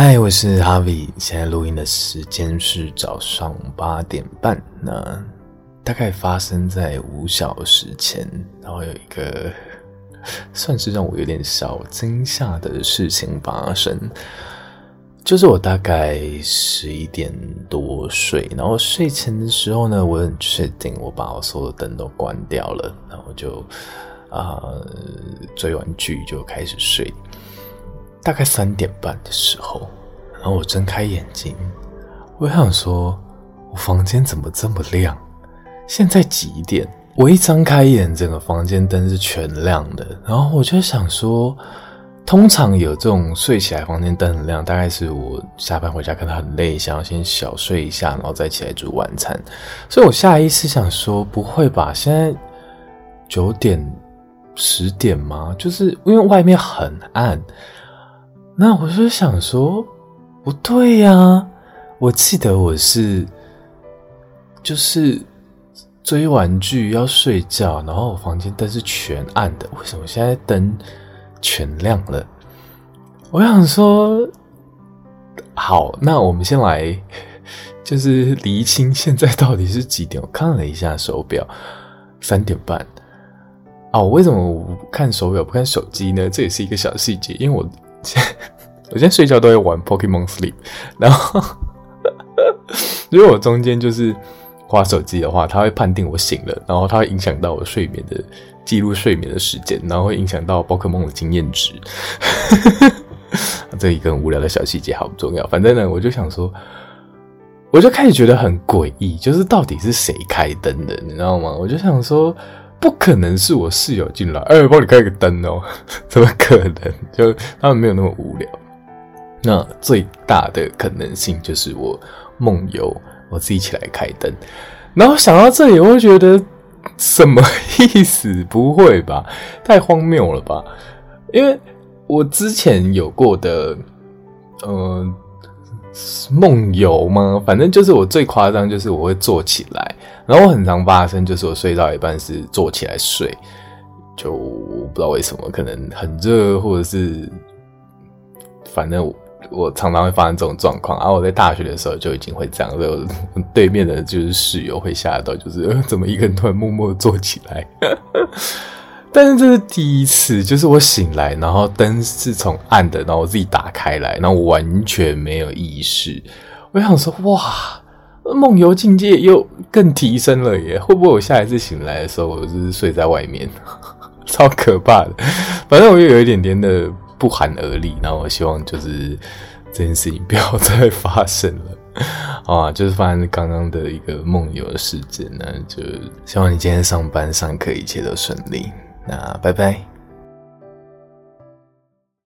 嗨，我是哈维，现在录音的时间是早上八点半。那大概发生在五小时前，然后有一个 算是让我有点小惊吓的事情发生。就是我大概十一点多睡，然后睡前的时候呢，我很确定我把我所有灯都关掉了，然后就啊、追完剧就开始睡。大概三点半的时候，然后我睁开眼睛，我想说，我房间怎么这么亮？现在几点？我一张开眼，整个房间灯是全亮的。然后我就想说，通常有这种睡起来房间灯很亮，大概是我下班回家可能很累，想要先小睡一下，然后再起来煮晚餐。所以我下意识想说，不会吧？现在九点、十点吗？就是因为外面很暗。那我就想说，不对呀！我记得我是，就是追完剧要睡觉，然后我房间灯是全暗的，为什么现在灯全亮了？我想说，好，那我们先来，就是厘清现在到底是几点？我看了一下手表，三点半。哦，为什么我不看手表不看手机呢？这也是一个小细节，因为我。我现在睡觉都会玩 Pokemon Sleep，然后 如果我中间就是划手机的话，它会判定我醒了，然后它会影响到我睡眠的记录睡眠的时间，然后会影响到宝可梦的经验值。这一个很无聊的小细节，好重要。反正呢，我就想说，我就开始觉得很诡异，就是到底是谁开灯的，你知道吗？我就想说。不可能是我室友进来，哎、帮你开个灯哦，怎么可能？就他们没有那么无聊。那最大的可能性就是我梦游，我自己起来开灯。然后想到这里，我会觉得什么意思？不会吧？太荒谬了吧？因为我之前有过的，嗯、呃。梦游吗？反正就是我最夸张，就是我会坐起来，然后我很常发生，就是我睡到一半是坐起来睡，就我不知道为什么，可能很热，或者是反正我，我常常会发生这种状况。然后我在大学的时候就已经会这样，就 对面的就是室友会吓到，就是怎么一个人突然默默坐起来。但是这是第一次，就是我醒来，然后灯是从暗的，然后我自己打开来，然后完全没有意识。我想说，哇，梦游境界又更提升了耶！会不会我下一次醒来的时候，我就是睡在外面，超可怕的。反正我又有一点点的不寒而栗，然后我希望就是这件事情不要再发生了 啊！就是发生刚刚的一个梦游的事件呢，就希望你今天上班上课一切都顺利。那拜拜。